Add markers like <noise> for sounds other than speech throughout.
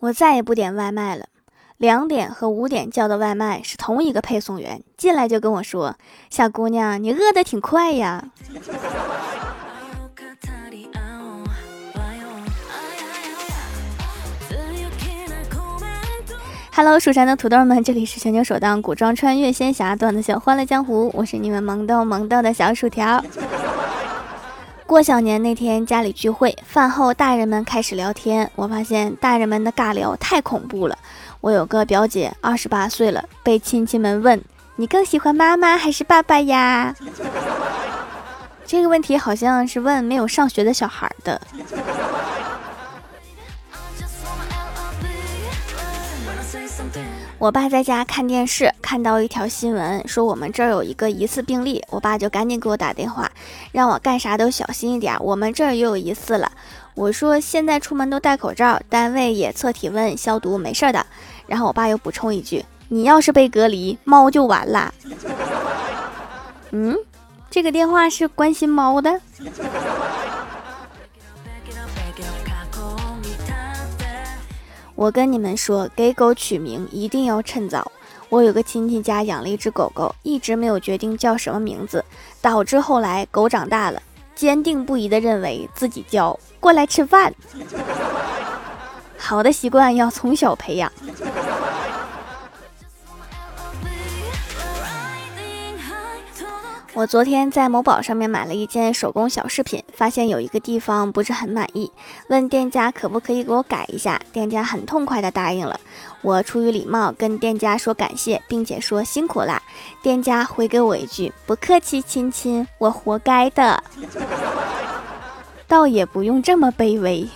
我再也不点外卖了。两点和五点叫的外卖是同一个配送员，进来就跟我说：“小姑娘，你饿得挺快呀。” Hello，蜀山的土豆们，这里是全球首档古装穿越仙侠段子秀《欢乐江湖》，我是你们萌逗萌逗的小薯条。过小年那天，家里聚会，饭后大人们开始聊天，我发现大人们的尬聊太恐怖了。我有个表姐，二十八岁了，被亲戚们问：“你更喜欢妈妈还是爸爸呀？” <laughs> 这个问题好像是问没有上学的小孩的。我爸在家看电视，看到一条新闻，说我们这儿有一个疑似病例，我爸就赶紧给我打电话，让我干啥都小心一点。我们这儿又有疑似了。我说现在出门都戴口罩，单位也测体温消毒，没事的。然后我爸又补充一句：“你要是被隔离，猫就完了。<laughs> ”嗯，这个电话是关心猫的。我跟你们说，给狗取名一定要趁早。我有个亲戚家养了一只狗狗，一直没有决定叫什么名字，导致后来狗长大了，坚定不移地认为自己叫。过来吃饭，好的习惯要从小培养。我昨天在某宝上面买了一件手工小饰品，发现有一个地方不是很满意，问店家可不可以给我改一下，店家很痛快的答应了。我出于礼貌跟店家说感谢，并且说辛苦啦。店家回给我一句不客气，亲亲，我活该的。<laughs> 倒也不用这么卑微。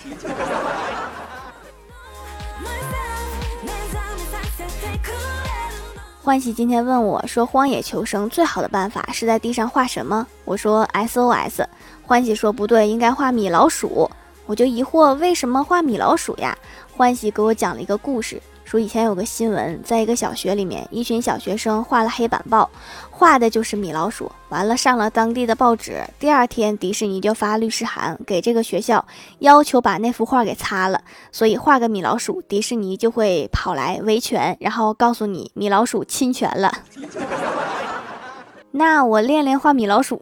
欢喜今天问我说：“荒野求生最好的办法是在地上画什么？”我说：“SOS。”欢喜说：“不对，应该画米老鼠。”我就疑惑为什么画米老鼠呀？欢喜给我讲了一个故事。说以前有个新闻，在一个小学里面，一群小学生画了黑板报，画的就是米老鼠。完了，上了当地的报纸。第二天，迪士尼就发律师函给这个学校，要求把那幅画给擦了。所以画个米老鼠，迪士尼就会跑来维权，然后告诉你米老鼠侵权了。<laughs> 那我练练画米老鼠。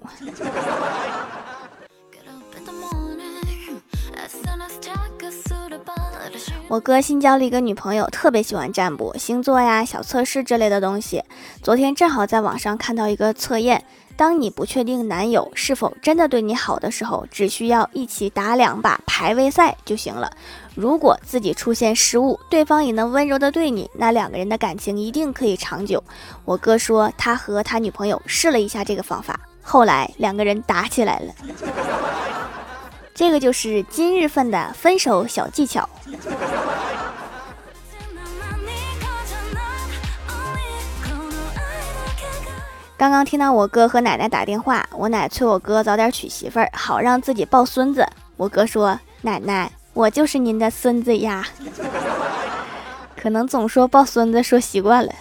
我哥新交了一个女朋友，特别喜欢占卜、星座呀、小测试之类的东西。昨天正好在网上看到一个测验：当你不确定男友是否真的对你好的时候，只需要一起打两把排位赛就行了。如果自己出现失误，对方也能温柔的对你，那两个人的感情一定可以长久。我哥说他和他女朋友试了一下这个方法，后来两个人打起来了。这个就是今日份的分手小技巧。刚刚听到我哥和奶奶打电话，我奶催我哥早点娶媳妇儿，好让自己抱孙子。我哥说：“奶奶，我就是您的孙子呀。<laughs> ”可能总说抱孙子说习惯了。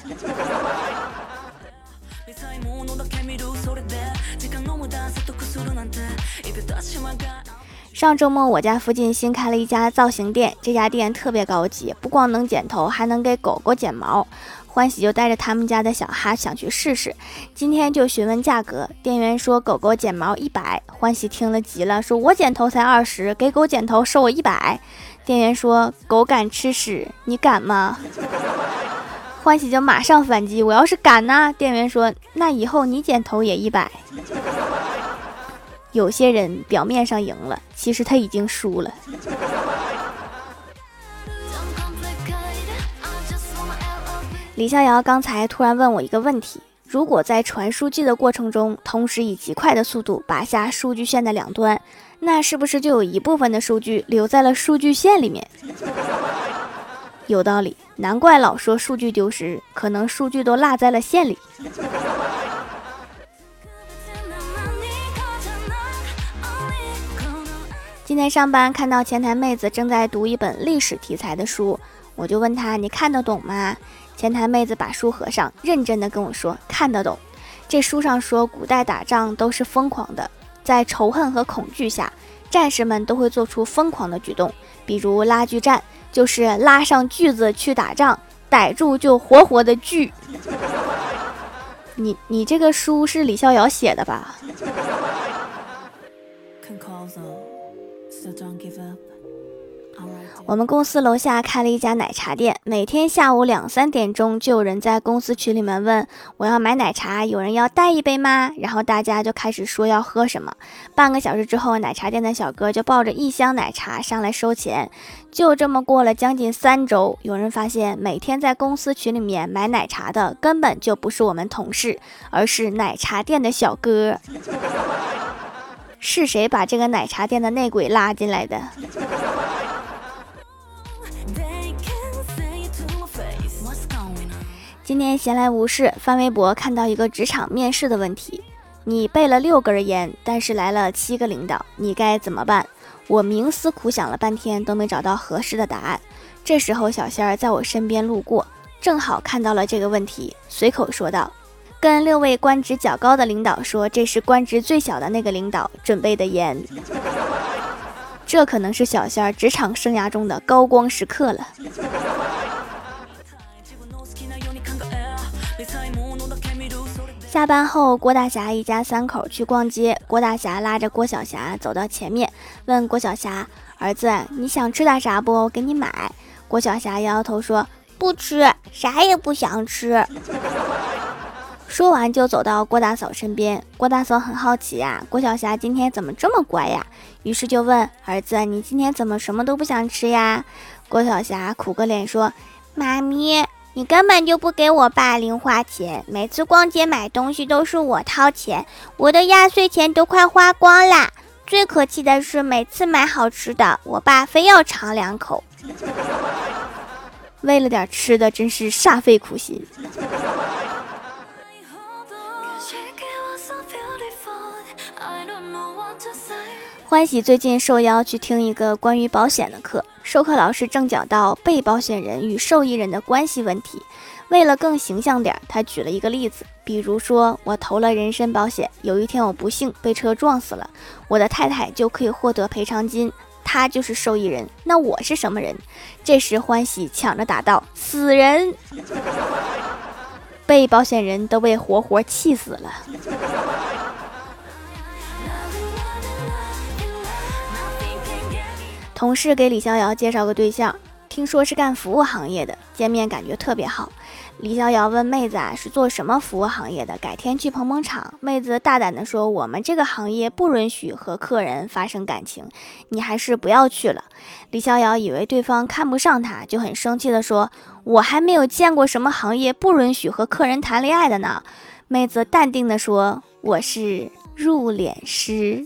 上周末，我家附近新开了一家造型店，这家店特别高级，不光能剪头，还能给狗狗剪毛。欢喜就带着他们家的小哈想去试试，今天就询问价格，店员说狗狗剪毛一百。欢喜听了急了，说我剪头才二十，给狗剪头收我一百。店员说狗敢吃屎，你敢吗？欢喜就马上反击，我要是敢呢？店员说那以后你剪头也一百。有些人表面上赢了，其实他已经输了。李逍遥刚才突然问我一个问题：如果在传数据的过程中，同时以极快的速度拔下数据线的两端，那是不是就有一部分的数据留在了数据线里面？有道理，难怪老说数据丢失，可能数据都落在了线里。今天上班看到前台妹子正在读一本历史题材的书，我就问她：“你看得懂吗？”前台妹子把书合上，认真的跟我说：“看得懂。这书上说，古代打仗都是疯狂的，在仇恨和恐惧下，战士们都会做出疯狂的举动，比如拉锯战，就是拉上锯子去打仗，逮住就活活的锯。<laughs> 你你这个书是李逍遥写的吧？我们公司楼下开了一家奶茶店，每天下午两三点钟就有人在公司群里面问我要买奶茶，有人要带一杯吗？然后大家就开始说要喝什么。半个小时之后，奶茶店的小哥就抱着一箱奶茶上来收钱。就这么过了将近三周，有人发现每天在公司群里面买奶茶的根本就不是我们同事，而是奶茶店的小哥。是谁把这个奶茶店的内鬼拉进来的？今天闲来无事，翻微博看到一个职场面试的问题：你备了六根烟，但是来了七个领导，你该怎么办？我冥思苦想了半天，都没找到合适的答案。这时候，小仙儿在我身边路过，正好看到了这个问题，随口说道：“跟六位官职较高的领导说，这是官职最小的那个领导准备的烟。<laughs> 这可能是小仙儿职场生涯中的高光时刻了。”下班后，郭大侠一家三口去逛街。郭大侠拉着郭小霞走到前面，问郭小霞：“儿子，你想吃点啥不？我给你买。”郭小霞摇摇头说：“不吃，啥也不想吃。” <laughs> 说完就走到郭大嫂身边。郭大嫂很好奇呀，郭小霞今天怎么这么乖呀？于是就问儿子：“你今天怎么什么都不想吃呀？”郭小霞苦个脸说：“妈咪。”你根本就不给我爸零花钱，每次逛街买东西都是我掏钱，我的压岁钱都快花光啦。最可气的是，每次买好吃的，我爸非要尝两口，为了点吃的，真是煞费苦心。欢喜最近受邀去听一个关于保险的课，授课老师正讲到被保险人与受益人的关系问题。为了更形象点，他举了一个例子，比如说我投了人身保险，有一天我不幸被车撞死了，我的太太就可以获得赔偿金，她就是受益人。那我是什么人？这时欢喜抢着答道：“死人！” <laughs> 被保险人都被活活气死了。同事给李逍遥介绍个对象，听说是干服务行业的，见面感觉特别好。李逍遥问妹子啊，是做什么服务行业的？改天去捧捧场。妹子大胆的说，我们这个行业不允许和客人发生感情，你还是不要去了。李逍遥以为对方看不上他，就很生气的说，我还没有见过什么行业不允许和客人谈恋爱的呢。妹子淡定的说，我是入殓师。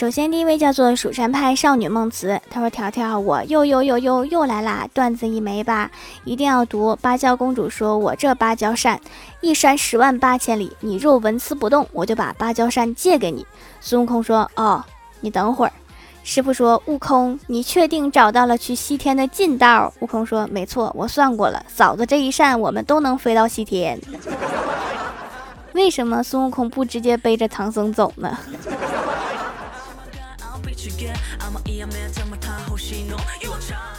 首先，第一位叫做蜀山派少女梦慈，她说：“条条，我又又又又又来啦，段子一枚吧，一定要读。”芭蕉公主说：“我这芭蕉扇，一扇十万八千里，你若纹丝不动，我就把芭蕉扇借给你。”孙悟空说：“哦，你等会儿。”师傅说：“悟空，你确定找到了去西天的近道？”悟空说：“没错，我算过了，嫂子这一扇，我们都能飞到西天。<laughs> ”为什么孙悟空不直接背着唐僧走呢？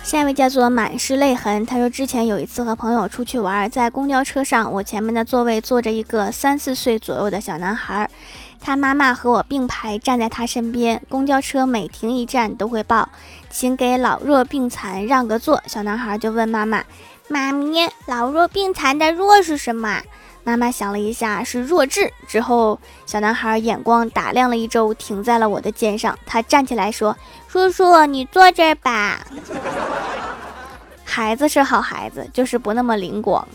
下一位叫做满是泪痕，他说之前有一次和朋友出去玩，在公交车上，我前面的座位坐着一个三四岁左右的小男孩，他妈妈和我并排站在他身边。公交车每停一站都会报，请给老弱病残让个座。小男孩就问妈妈：“妈咪，老弱病残的弱是什么？”妈妈想了一下，是弱智。之后，小男孩眼光打量了一周，停在了我的肩上。他站起来说：“叔叔，你坐这儿吧。<laughs> ”孩子是好孩子，就是不那么灵光。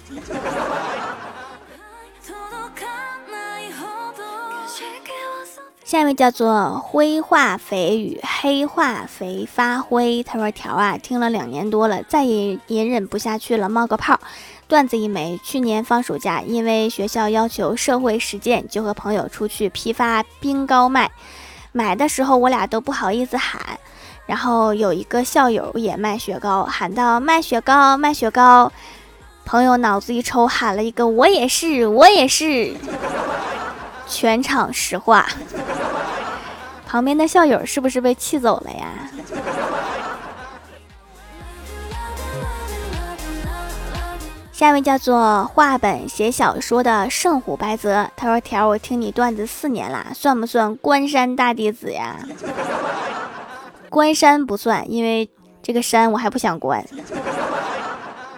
下一位叫做灰化肥与黑化肥发灰。他说：“条啊，听了两年多了，再也隐忍不下去了，冒个泡。”段子一枚。去年放暑假，因为学校要求社会实践，就和朋友出去批发冰糕卖。买的时候我俩都不好意思喊，然后有一个校友也卖雪糕，喊到卖雪糕卖雪糕。朋友脑子一抽，喊了一个我也是我也是，<laughs> 全场石化。旁边的校友是不是被气走了呀？下一位叫做画本写小说的圣虎白泽，他说：“条，我听你段子四年啦，算不算关山大弟子呀？”关山不算，因为这个山我还不想关，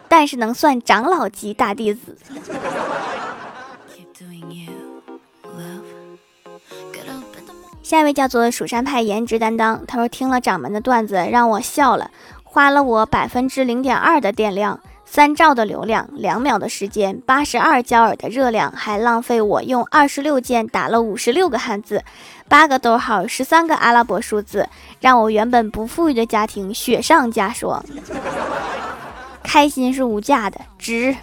但是能算长老级大弟子。下一位叫做蜀山派颜值担当，他说：“听了掌门的段子，让我笑了，花了我百分之零点二的电量。”三兆的流量，两秒的时间，八十二焦耳的热量，还浪费我用二十六键打了五十六个汉字，八个逗号，十三个阿拉伯数字，让我原本不富裕的家庭雪上加霜。<laughs> 开心是无价的，值。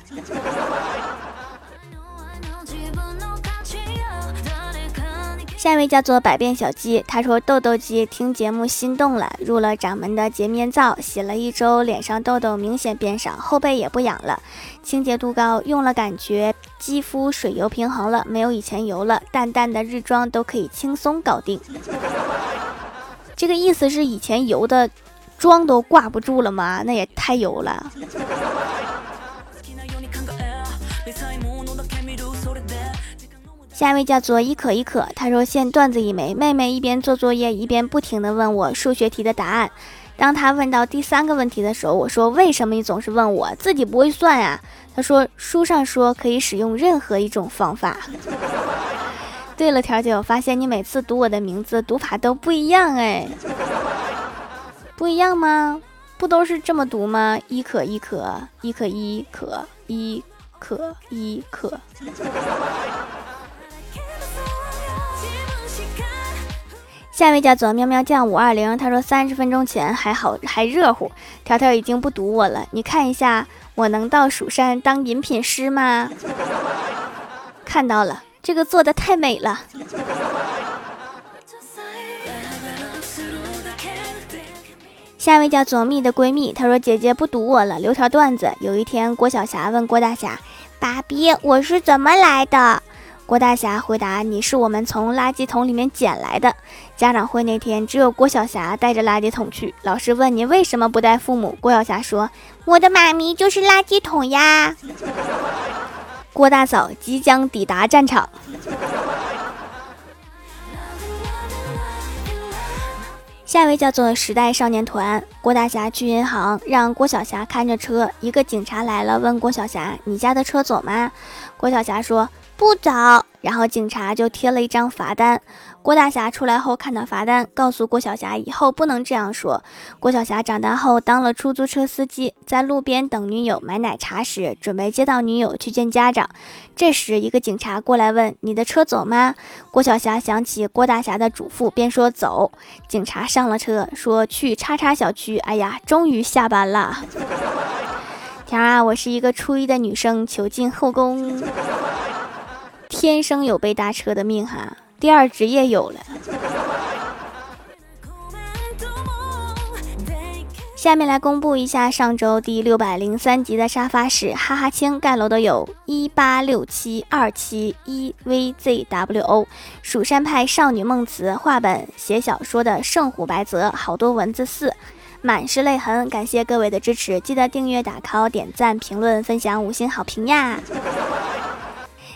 下一位叫做百变小鸡，他说痘痘肌听节目心动了，入了掌门的洁面皂，洗了一周，脸上痘痘明显变少，后背也不痒了，清洁度高，用了感觉肌肤水油平衡了，没有以前油了，淡淡的日妆都可以轻松搞定。<laughs> 这个意思是以前油的妆都挂不住了吗？那也太油了。下一位叫做一可一可，他说现段子一枚。妹妹一边做作业一边不停的问我数学题的答案。当他问到第三个问题的时候，我说为什么你总是问我自己不会算呀？他说书上说可以使用任何一种方法。<laughs> 对了，条姐，我发现你每次读我的名字读法都不一样哎，不一样吗？不都是这么读吗？一可一可一可一可一可一可。下一位叫做喵喵酱五二零，他说三十分钟前还好还热乎，条条已经不堵我了。你看一下，我能到蜀山当饮品师吗？<laughs> 看到了，这个做的太美了。下一位叫做蜜的闺蜜，她说姐姐不堵我了，留条段子。有一天，郭晓霞问郭大侠：“爸比，我是怎么来的？”郭大侠回答：“你是我们从垃圾桶里面捡来的。”家长会那天，只有郭晓霞带着垃圾桶去。老师问：“你为什么不带父母？”郭晓霞说：“我的妈咪就是垃圾桶呀。”郭大嫂即将抵达战场。下一位叫做时代少年团。郭大侠去银行，让郭晓霞看着车。一个警察来了，问郭晓霞：“你家的车走吗？”郭晓霞说。不走，然后警察就贴了一张罚单。郭大侠出来后看到罚单，告诉郭晓霞以后不能这样说。郭晓霞长大后当了出租车司机，在路边等女友买奶茶时，准备接到女友去见家长。这时，一个警察过来问：“你的车走吗？”郭晓霞想起郭大侠的嘱咐，便说：“走。”警察上了车，说：“去叉叉小区。”哎呀，终于下班了。<laughs> 天啊，我是一个初一的女生，求进后宫。天生有被搭车的命哈，第二职业有了。下面来公布一下上周第六百零三集的沙发是哈哈青盖楼的有一八六七二七一 vzwo，蜀山派少女梦词画本写小说的圣虎白泽，好多文字四，满是泪痕。感谢各位的支持，记得订阅、打 call、点赞、评论、分享五星好评呀！